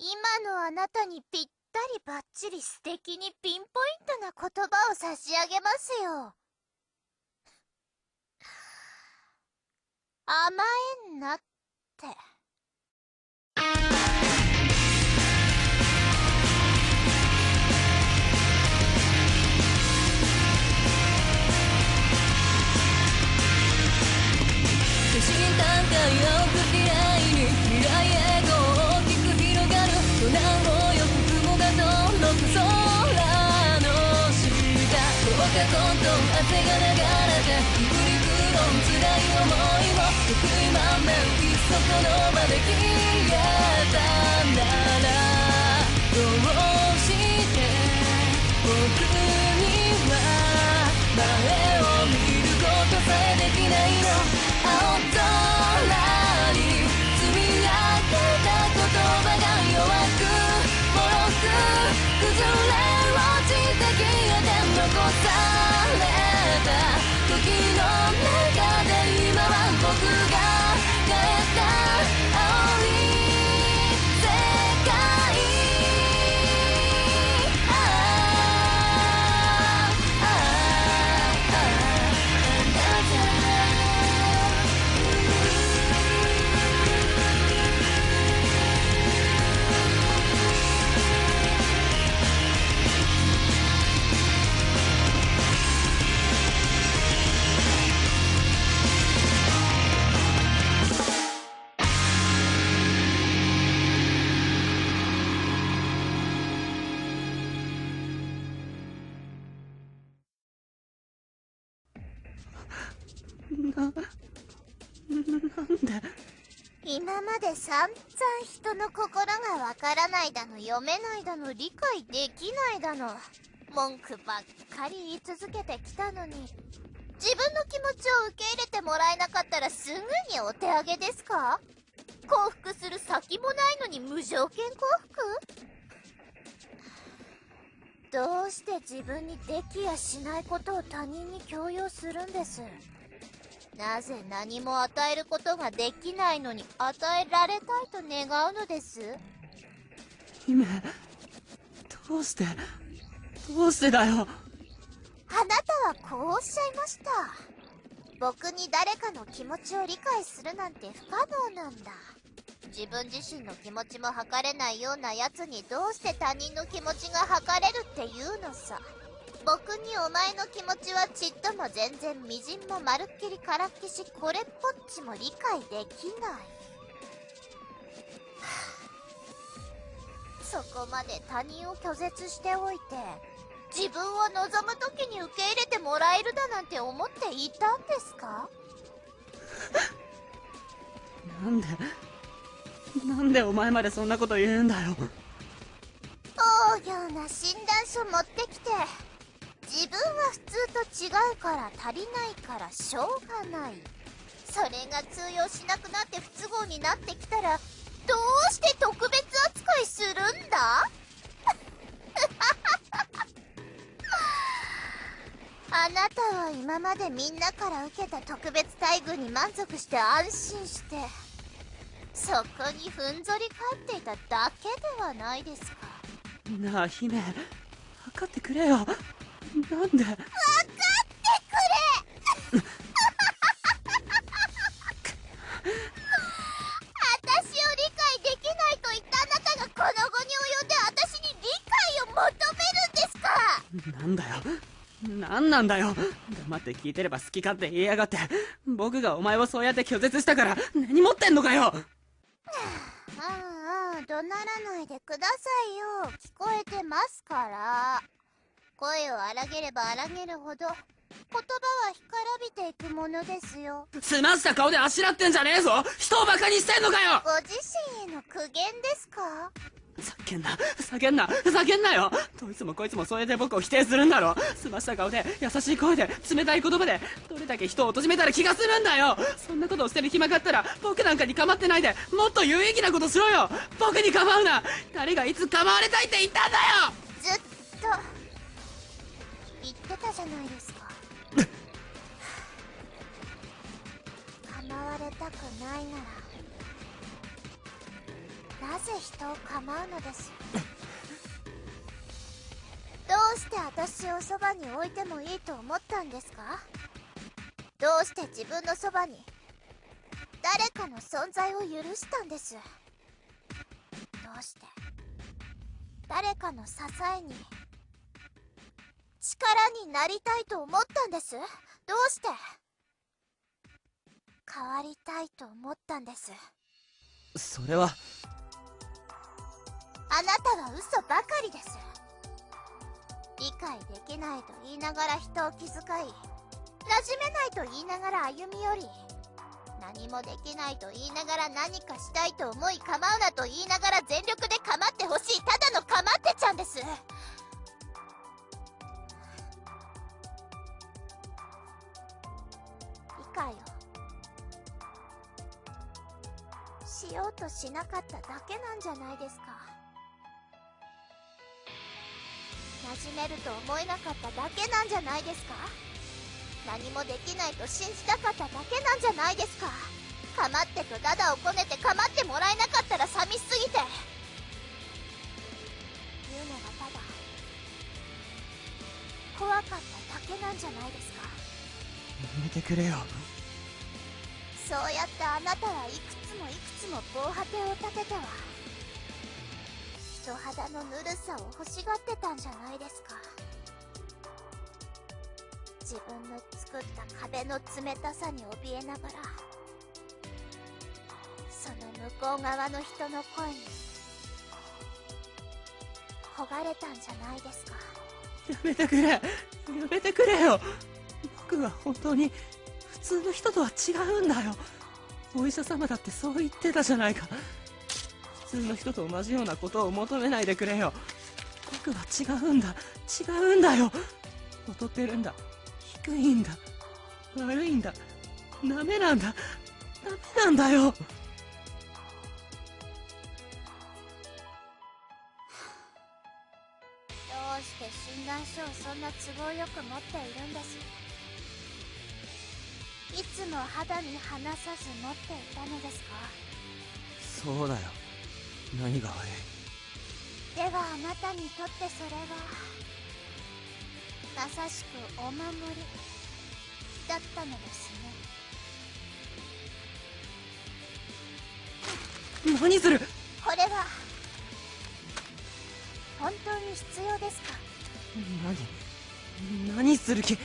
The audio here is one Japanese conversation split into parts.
今のあなたにぴったりばっちり素敵にピンポイントな言葉を差し上げますよ。甘えんなって。空の下どうかコントン汗が流れてくりくろん辛い思いも得意満面いっそこの場で消えたならどうして僕には前を時の中な、んで今まで散々人の心がわからないだの読めないだの理解できないだの文句ばっかり言い続けてきたのに自分の気持ちを受け入れてもらえなかったらすぐにお手上げですか？幸福する先もないのに無条件幸福？どうして自分にできやしないことを他人に強要するんです？なぜ何も与えることができないのに与えられたいと願うのです？姫、どうして、どうしてだよ？あなたはこうおっしゃいました。僕に誰かの気持ちを理解するなんて不可能なんだ。自分自身の気持ちも測れないような奴にどうして他人の気持ちが測れるっていうのさ。僕にお前の気持ちはちっとも全然みじんもまるっきりからっきしこれっぽっちも理解できない。そこまで他人を拒絶しておいて、自分を望む時に受け入れてもらえるだなんて思っていたんですか？なんで、なんでお前までそんなこと言うんだよ。大行な診断書持ってきて、自分は普通と違うから足りないからしょうがない。それが通用しなくなって不都合になってきたら、どうして特別扱いするんだ？あなたは今までみんなから受けた特別待遇に満足して安心して、そこにふんぞり返っていただけではないですか？なあ、姫、分かってくれよ。なんで？分かってくれ私を理解できないと言ったあなたがこの後に及んで私に理解を求めるんですか？なんだよ。なんなんだよ。黙って聞いてれば好き勝手言いやがって。僕がお前をそうやって拒絶したから根に持ってんのかよああ、怒鳴らないでくださいよ。聞こえてますから。声を荒げれば荒げるほど、言葉は干からびていくものですよ。済ました顔であしらってんじゃねえぞ。人を馬鹿にしてんのかよ。ご自身への苦言ですか？叫んな、叫んな、叫んなよ。どいつもこいつもそれで僕を否定するんだろ。澄ました顔で、優しい声で、冷たい言葉で、どれだけ人を貶めたら気がするんだよ。そんなことをしてる暇があったら、僕なんかに構ってないで、もっと有意義なことしろよ。僕に構うな。誰がいつ構われたいって言ったんだよ。ずっと、言ってたじゃないですか。構われたくないならなぜ人を構うのです？どうして私をそばに置いてもいいと思ったんですか？どうして自分のそばに誰かの存在を許したんです？どうして？誰かの支えに力になりたいと思ったんです。どうして？変わりたいと思ったんです。それは。あなたは嘘ばかりです。理解できないと言いながら人を気遣い馴染めないと言いながら歩み寄り何もできないと言いながら何かしたいと思い構うなと言いながら全力で構ってほしいただの構ってちゃんですなかっただけなんじゃないですか。馴染めると思えなかっただけなんじゃないですか。何もできないと信じたかっただけなんじゃないですか。構ってとダダをこねて構ってもらえなかったら寂しすぎて。言うのがただ怖かっただけなんじゃないですか。やめてくれよ。そうやってあなたはいくつもいくつも防波堤を立てては人肌のぬるさを欲しがってたんじゃないですか。自分の作った壁の冷たさに怯えながらその向こう側の人の声に焦がれたんじゃないですか。やめてくれ。やめてくれよ。僕は本当に通の人とは違うんだよ。お医者様だってそう言ってたじゃないか。普通の人と同じようなことを求めないでくれよ。僕は違うんだ。違うんだよ。劣ってるんだ。低いんだ。悪いんだ。ダメなんだ。ダメなんだよ。どうして診断書をそんな都合よく持っているんです？いつも肌に離さず持っていたのですか？そうだよ。何が悪い？ではあなたにとってそれはまさしくお守りだったのですね。何する？これは本当に必要ですか？何？何する気？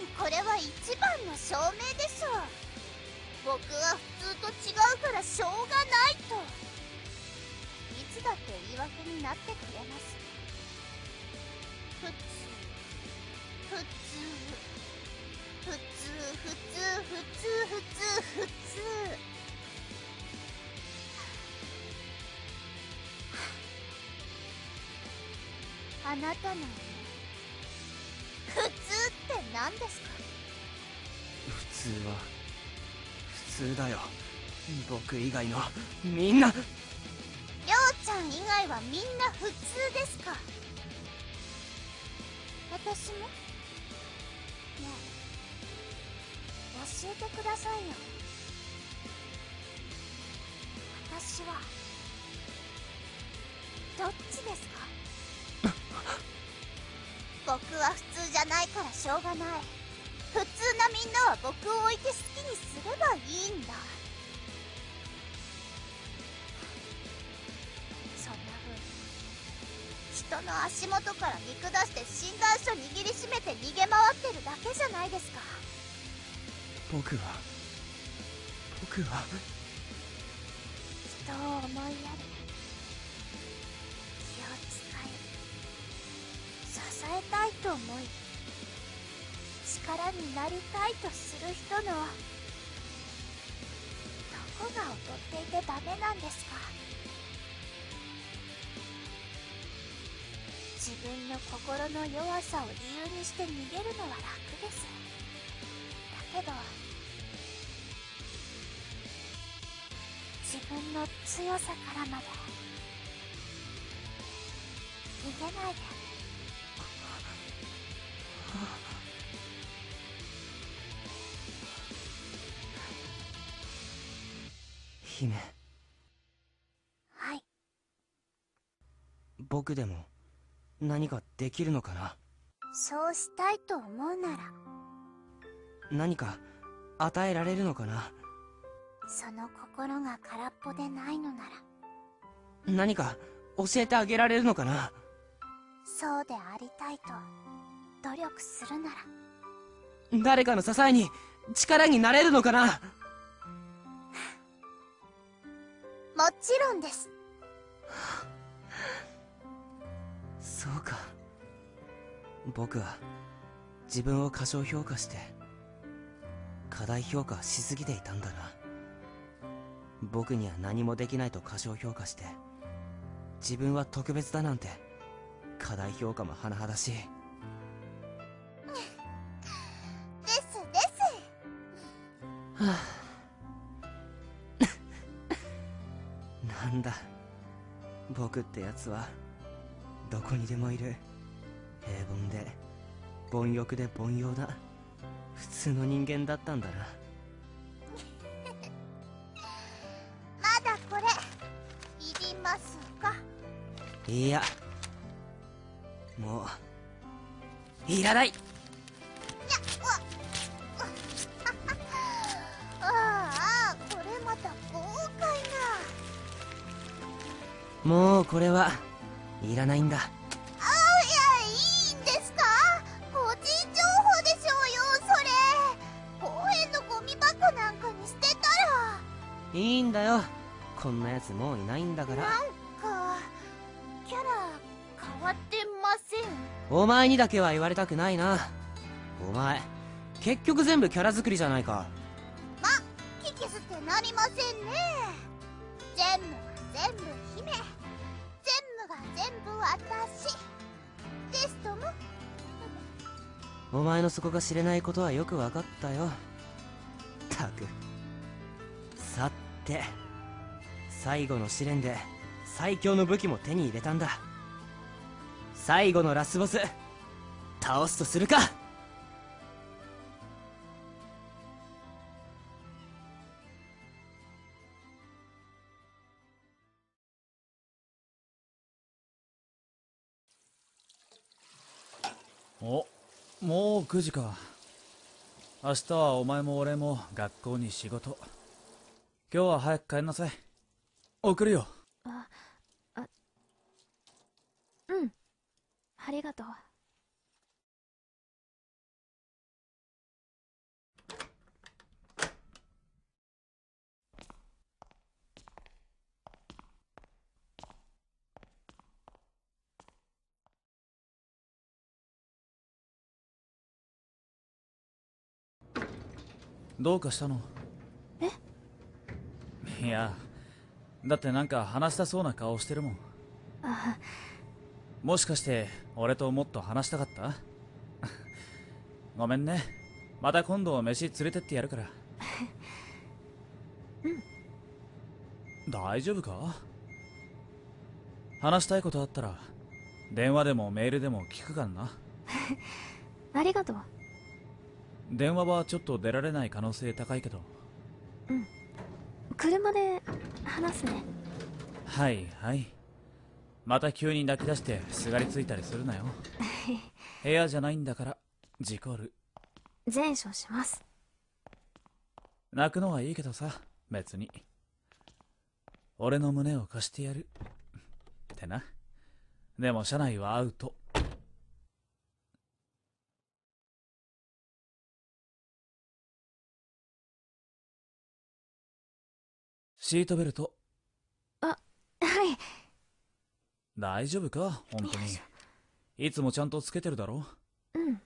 にこれは一番の証明でしょう。僕は普通と違うからしょうがないと。いつだって言い訳になってくれます。普通普通普通普通普通普通普通あなたの普通って何ですか？普通は普通だよ。僕以外のみんな。りょうちゃん以外はみんな普通ですか？私も？ねえ教えてくださいよ。私はどっちですか？僕は普通じゃないからしょうがない。普通なみんなは僕を置いて好きにすればいいんだ。そんな風に。人の足元から見下して診断書握りしめて逃げ回ってるだけじゃないですか。僕は僕は。人を思いやり支えたいと思い力になりたいとする人のどこが劣っていてダメなんですか。自分の心の弱さを理由にして逃げるのは楽です。だけど自分の強さからまで逃げないで。姫。はい。僕でも何かできるのかな？そうしたいと思うなら。何か与えられるのかな？その心が空っぽでないのなら。何か教えてあげられるのかな？そうでありたいと努力するなら。誰かの支えに力になれるのかな？もちろんです。そうか。僕は自分を過小評価して過大評価しすぎていたんだな。僕には何もできないと過小評価して自分は特別だなんて過大評価も甚だしい。僕ってやつはどこにでもいる。平凡で貪欲で凡庸な普通の人間だったんだな。まだこれいりますか？いやもういらないもうこれはいらないんだ。あいやいいんですか？個人情報でしょうよそれ。公園のゴミ箱なんかに捨てたら。いいんだよ。こんなやつもういないんだから。なんかキャラ変わってません？お前にだけは言われたくないな。お前結局全部キャラ作りじゃないかお前の底が知れないことはよく分かったよ。たく。さて最後の試練で最強の武器も手に入れたんだ。最後のラスボス倒すとするか。9時か。明日はお前も俺も学校に仕事。今日は早く帰んなさい。送るよ。ああうん。ありがとう。どうかしたの？いやだってなんか話したそうな顔してるもん。あもしかして俺ともっと話したかった？ごめんね。また今度飯連れてってやるから。大丈夫か？話したいことあったら電話でもメールでも聞くからな。ありがとう電話はちょっと出られない可能性高いけど。車で話すね。はいはい。また急に泣き出してすがりついたりするなよ。部屋じゃないんだから事故る。前処します。泣くのはいいけどさ別に。俺の胸を貸してやる。ってな。でも車内はアウトシートベルト。はい。大丈夫か？本当に。いつもちゃんとつけてるだろ？うん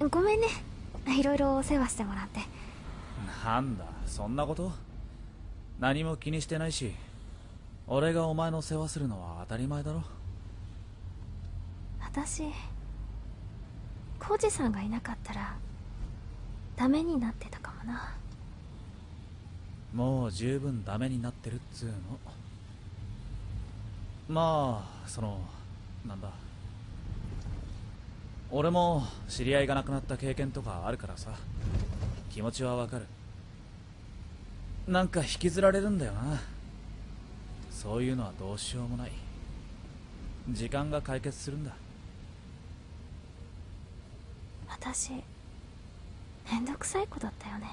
あごめんね。いろいろお世話してもらって。なんだそんなこと。何も気にしてないし俺がお前の世話するのは当たり前だろ。私浩二さんがいなかったらダメになってたかもな。もう十分ダメになってるっつうの。まあそのなんだ俺も知り合いが亡くなった経験とかあるからさ。気持ちはわかる。なんか引きずられるんだよな。そういうのはどうしようもない。時間が解決するんだ。私めんどくさい子だったよね。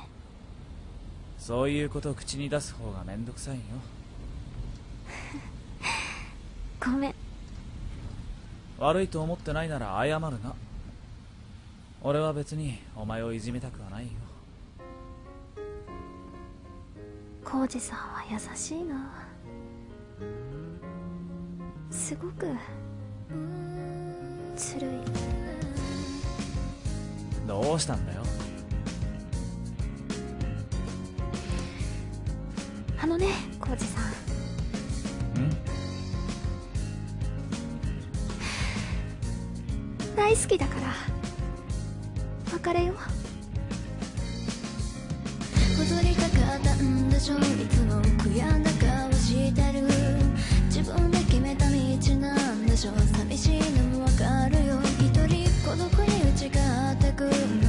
そういうことを口に出す方がめんどくさいよ。ごめん。悪いと思ってないなら謝るな俺は別にお前をいじめたくはないよ。浩二さんは優しいな。すごくずるい。どうしたんだよ。あのね浩二さん。ん？大好きだからかれよ戻りたかったんでしょいつも悔やんだ顔してる。自分で決めた道なんでしょ寂しいのもわかるよ。一人孤独に打ち勝ってく。の